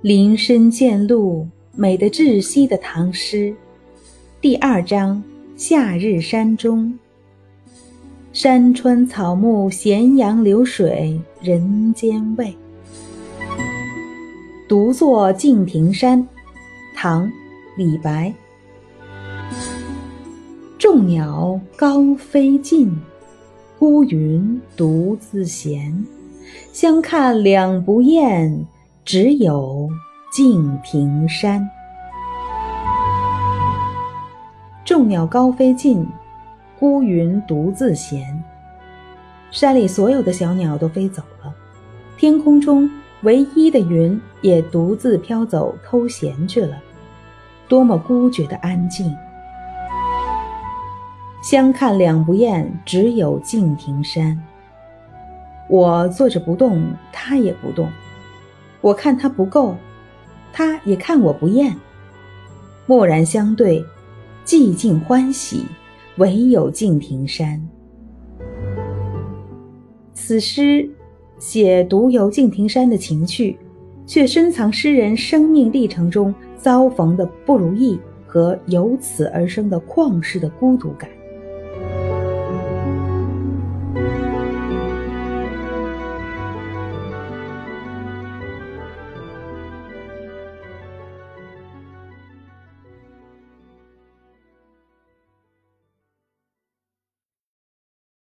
林深见鹿，美得窒息的唐诗。第二章：夏日山中。山川草木，咸阳流水，人间味。独坐敬亭山，唐·李白。众鸟高飞尽，孤云独自闲。相看两不厌，只有敬亭山。众鸟高飞尽，孤云独自闲。山里所有的小鸟都飞走了，天空中。唯一的云也独自飘走偷闲去了，多么孤绝的安静！相看两不厌，只有敬亭山。我坐着不动，他也不动；我看他不够，他也看我不厌。蓦然相对，寂静欢喜，唯有敬亭山。此诗。写独游敬亭山的情趣，却深藏诗人生命历程中遭逢的不如意和由此而生的旷世的孤独感。